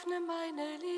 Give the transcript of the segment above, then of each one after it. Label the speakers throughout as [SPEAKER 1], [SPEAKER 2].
[SPEAKER 1] öffne meine Liebe.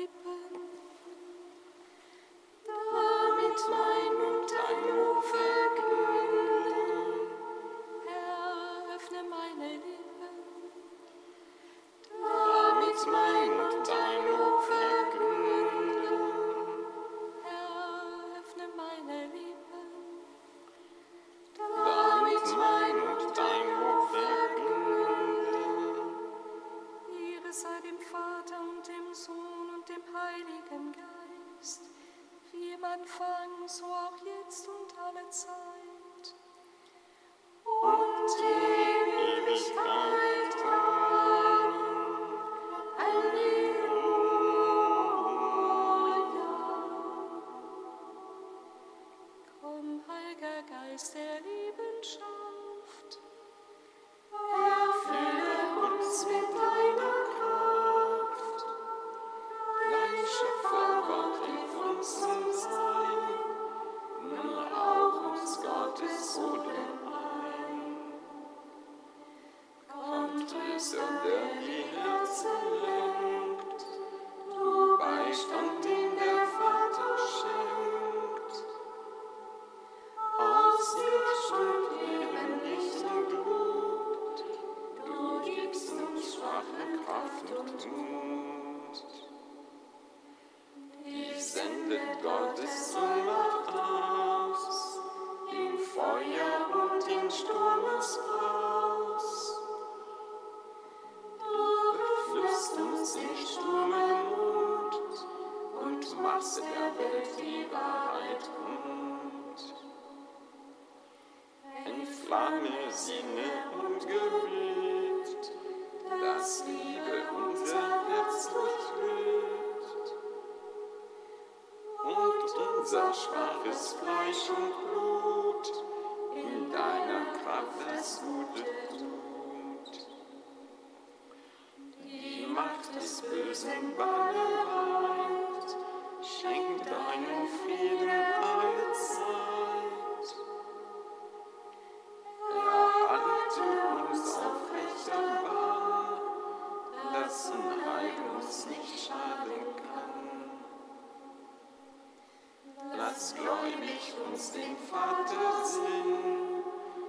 [SPEAKER 1] das gläubig uns den Vater sinn,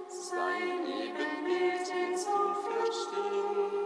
[SPEAKER 1] sein Ebenbild ins Unverstehen.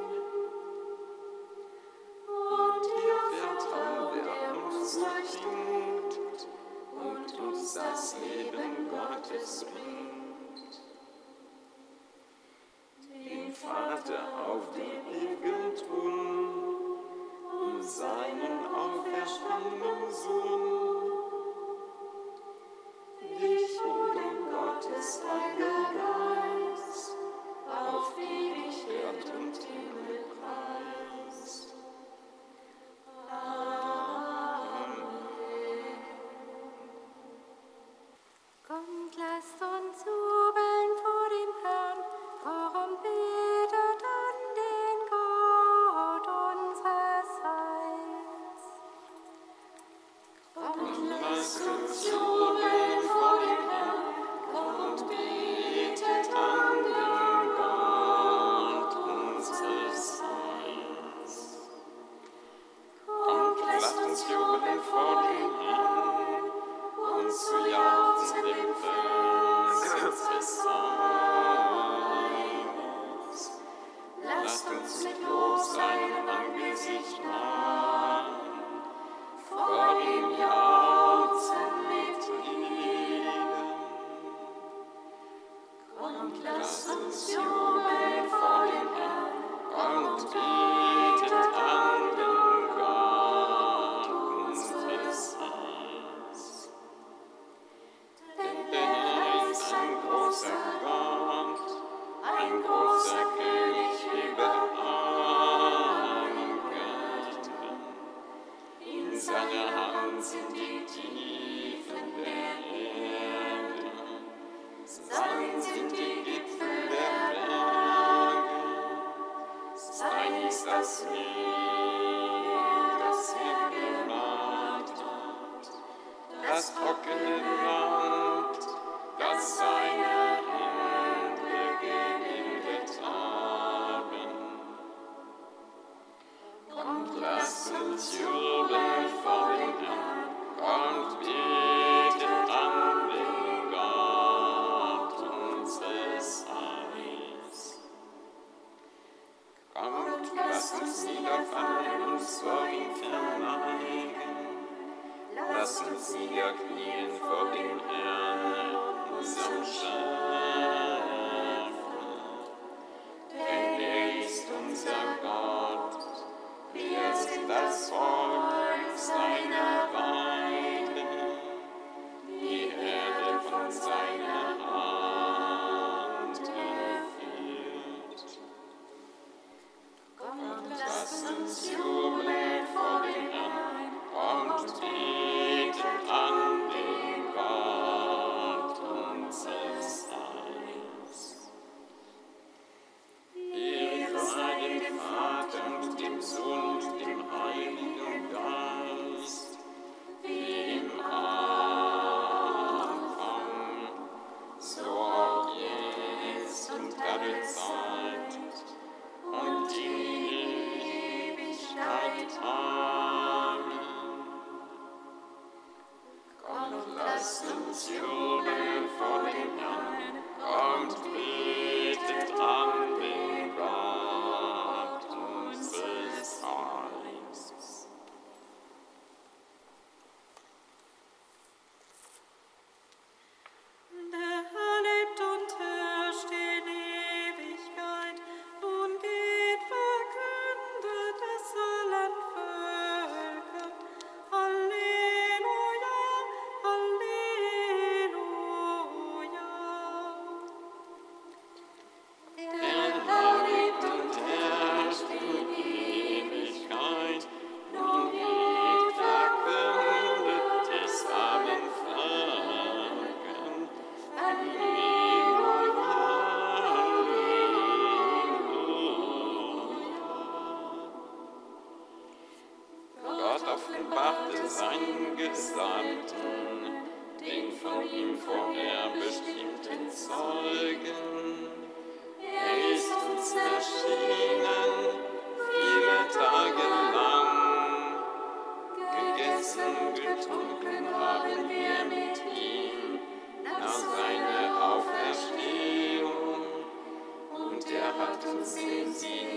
[SPEAKER 1] sing, sing.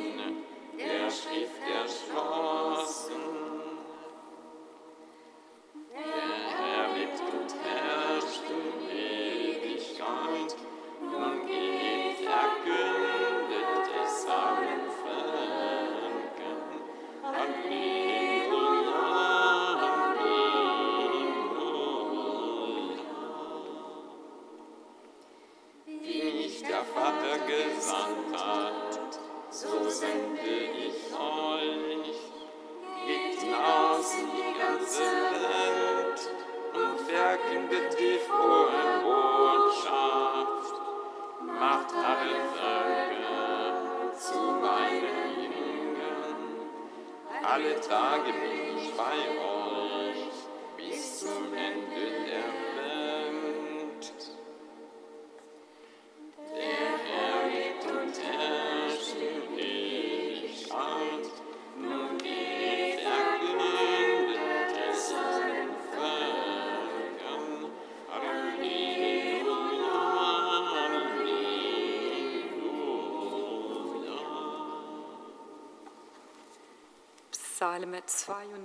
[SPEAKER 2] Psalm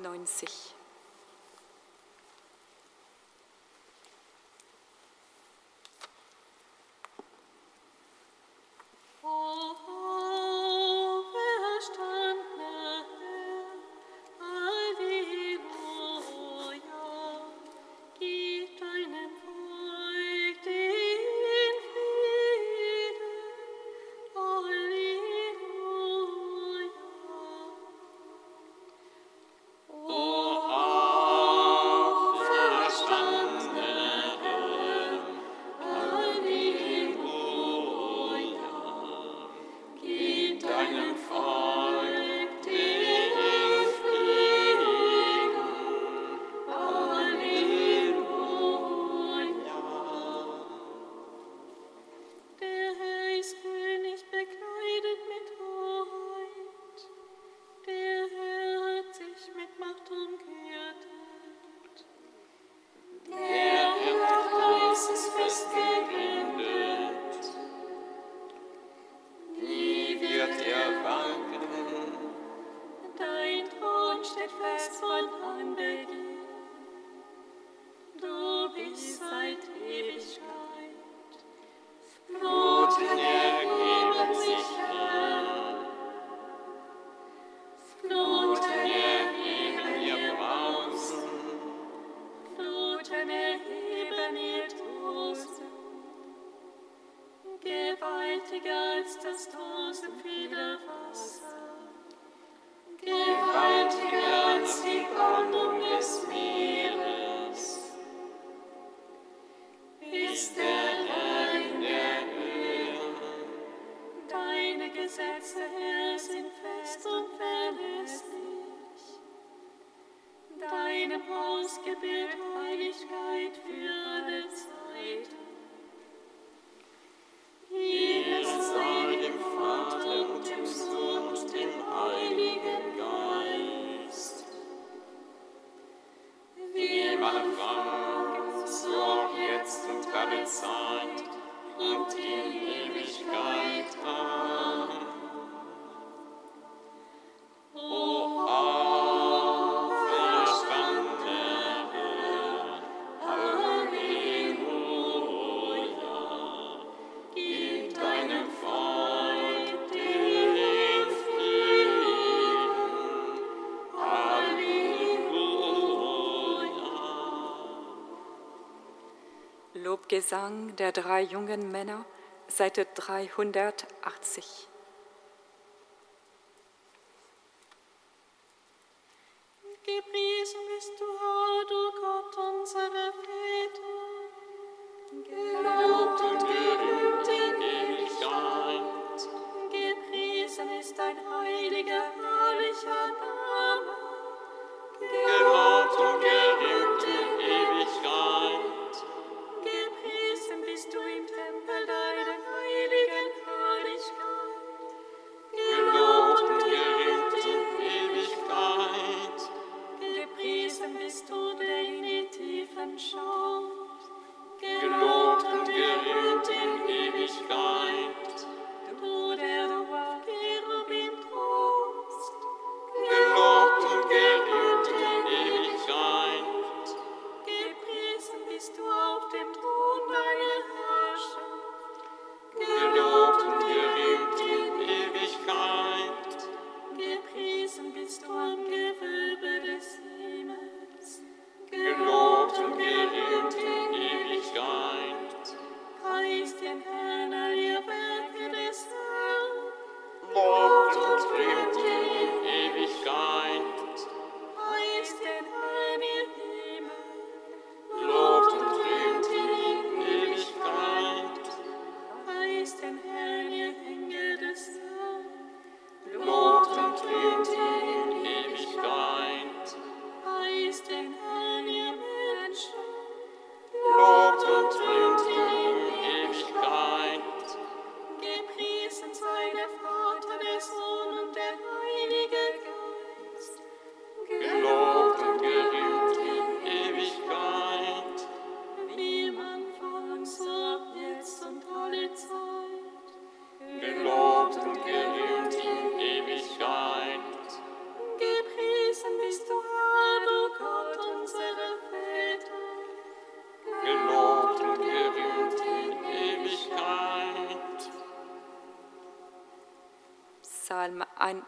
[SPEAKER 2] 92. Gesang der drei jungen Männer, Seite 380.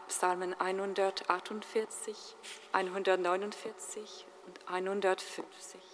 [SPEAKER 2] Psalmen 148, 149 und 150.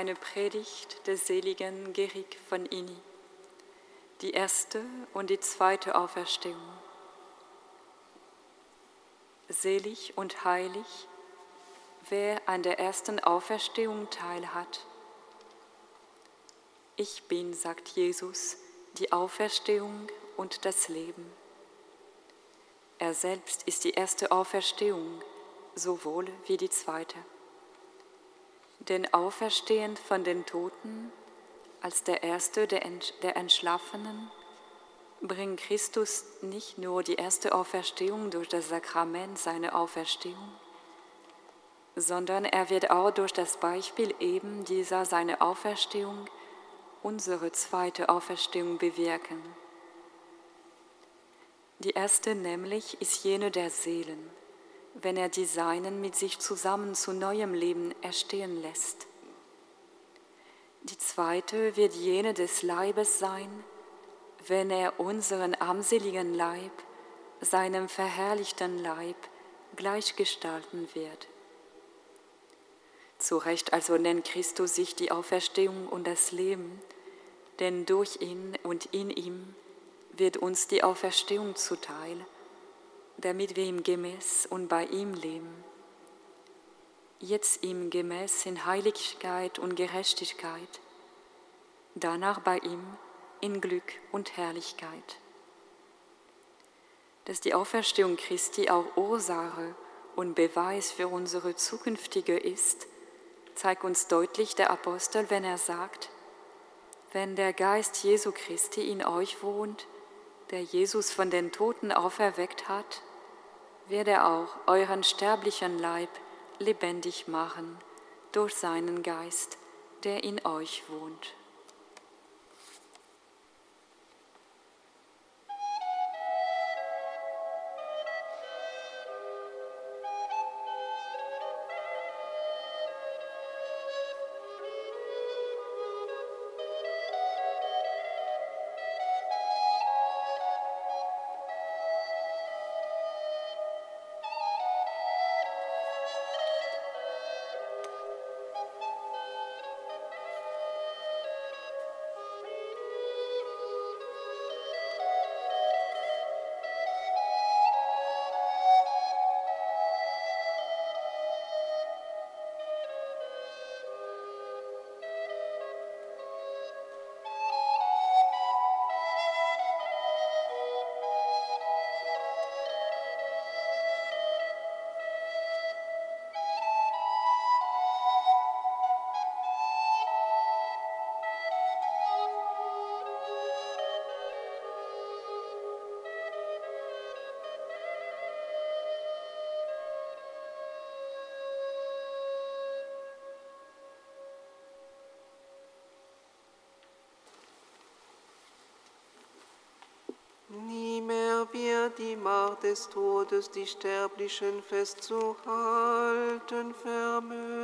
[SPEAKER 3] aus einer Predigt des seligen Gerig von Ini, die erste und die zweite Auferstehung. Selig und heilig, wer an der ersten Auferstehung teilhat. Ich bin, sagt Jesus, die Auferstehung und das Leben. Er selbst ist die erste Auferstehung, sowohl wie die zweite den Auferstehen von den Toten als der Erste der, Entschlafenen, bringt Christus nicht nur die erste Auferstehung durch das Sakrament seiner Auferstehung, sondern er wird auch durch das Beispiel eben dieser seine Auferstehung unsere zweite Auferstehung bewirken. Die erste nämlich ist jene der Seelen wenn er die Seinen mit sich zusammen zu neuem Leben erstehen lässt. Die zweite wird jene des Leibes sein, wenn er unseren armseligen Leib, seinem verherrlichten Leib, gleichgestalten wird. Zu Recht also nennt Christus sich die Auferstehung und das Leben, denn durch ihn und in ihm wird uns die Auferstehung zuteil damit wir ihm gemäß und bei ihm leben. Jetzt ihm gemäß in Heiligkeit und Gerechtigkeit, danach bei ihm in Glück und Herrlichkeit. Dass die Auferstehung Christi auch Ursache und Beweis für unsere zukünftige ist, zeigt uns deutlich der Apostel, wenn er sagt, wenn der Geist Jesu Christi in euch wohnt, der Jesus von den Toten auferweckt hat, wird er auch euren sterblichen Leib lebendig machen durch seinen Geist, der in euch wohnt.
[SPEAKER 4] Nie mehr wird die Macht des Todes die Sterblichen festzuhalten vermögen.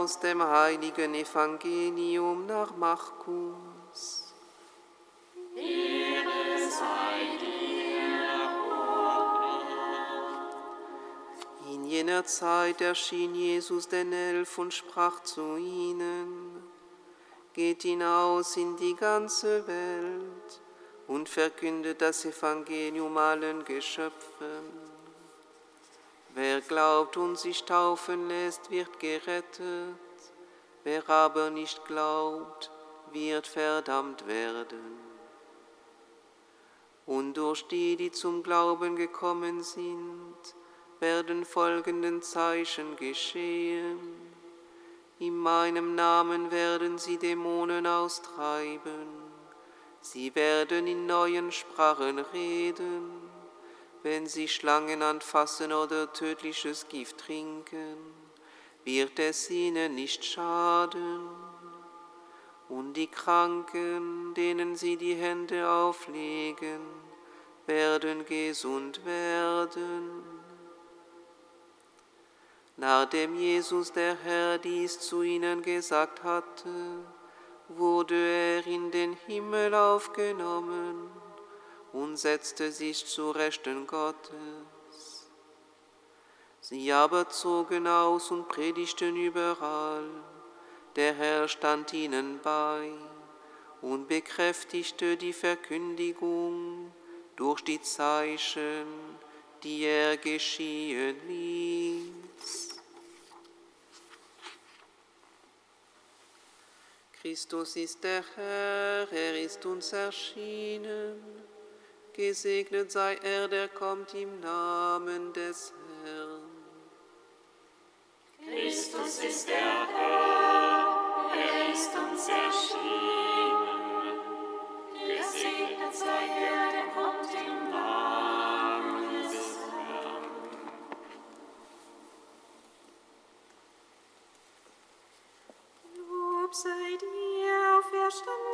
[SPEAKER 4] Aus dem heiligen Evangelium nach Markus.
[SPEAKER 2] Ehre sei dir,
[SPEAKER 4] In jener Zeit erschien Jesus den Elf und sprach zu ihnen, Geht hinaus in die ganze Welt und verkündet das Evangelium allen Geschöpfen. Glaubt und sich taufen lässt, wird gerettet, wer aber nicht glaubt, wird verdammt werden. Und durch die, die zum Glauben gekommen sind, werden folgenden Zeichen geschehen. In meinem Namen werden sie Dämonen austreiben. Sie werden in neuen Sprachen reden. Wenn sie Schlangen anfassen oder tödliches Gift trinken, wird es ihnen nicht schaden. Und die Kranken, denen sie die Hände auflegen, werden gesund werden. Nachdem Jesus der Herr dies zu ihnen gesagt hatte, wurde er in den Himmel aufgenommen und setzte sich zu Rechten Gottes. Sie aber zogen aus und predigten überall. Der Herr stand ihnen bei und bekräftigte die Verkündigung durch die Zeichen, die er geschehen ließ. Christus ist der Herr, er ist uns erschienen. Gesegnet sei er, der kommt im Namen des Herrn.
[SPEAKER 2] Christus ist der Herr, er ist uns erschienen. Gesegnet sei er, der kommt im Namen des Herrn.
[SPEAKER 1] Lob sei dir, auferstandener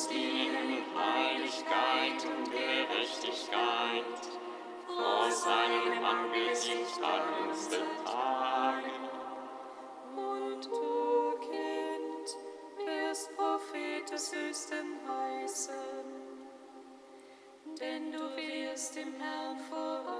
[SPEAKER 1] wirst ihnen Heiligkeit und Gerechtigkeit vor seinem Angesicht an uns betragen.
[SPEAKER 2] Und du, Kind des Prophetes höchsten denn du wirst im
[SPEAKER 1] Herrn voran.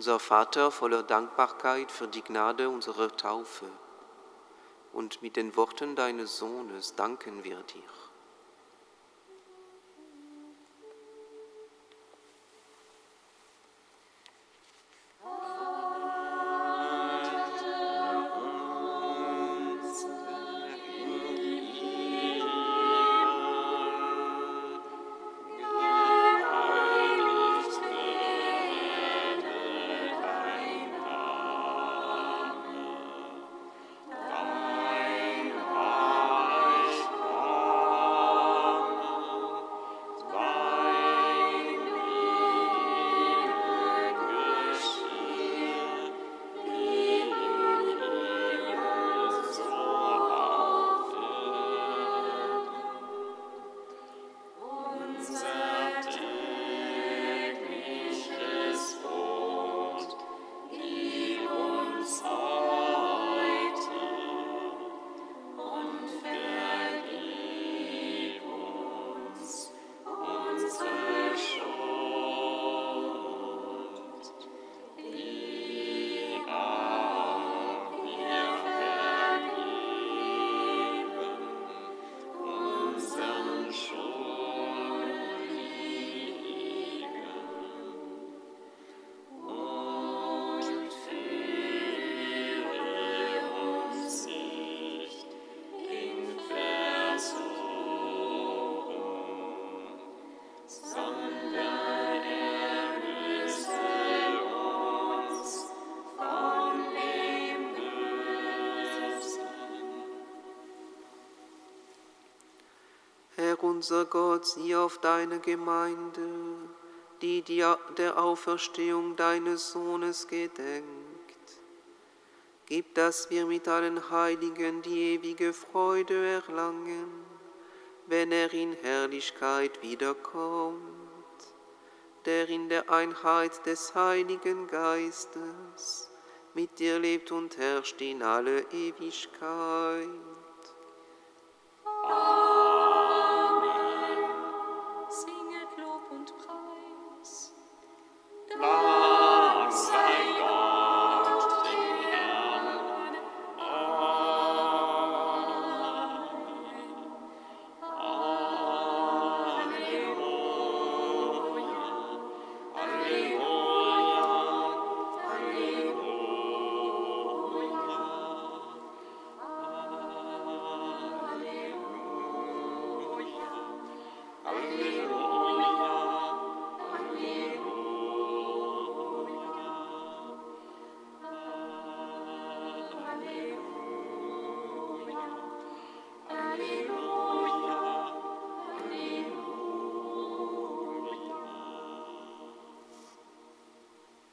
[SPEAKER 1] unser Vater, voller Dankbarkeit für die Gnade unserer Taufe und mit den Worten deines Sohnes danken wir dir. Unser Gott, sieh auf deine Gemeinde, die dir der Auferstehung deines Sohnes gedenkt. Gib, dass wir mit allen Heiligen die ewige Freude erlangen, wenn er in Herrlichkeit wiederkommt, der in der Einheit des Heiligen Geistes mit dir lebt und herrscht in alle Ewigkeit. Amen.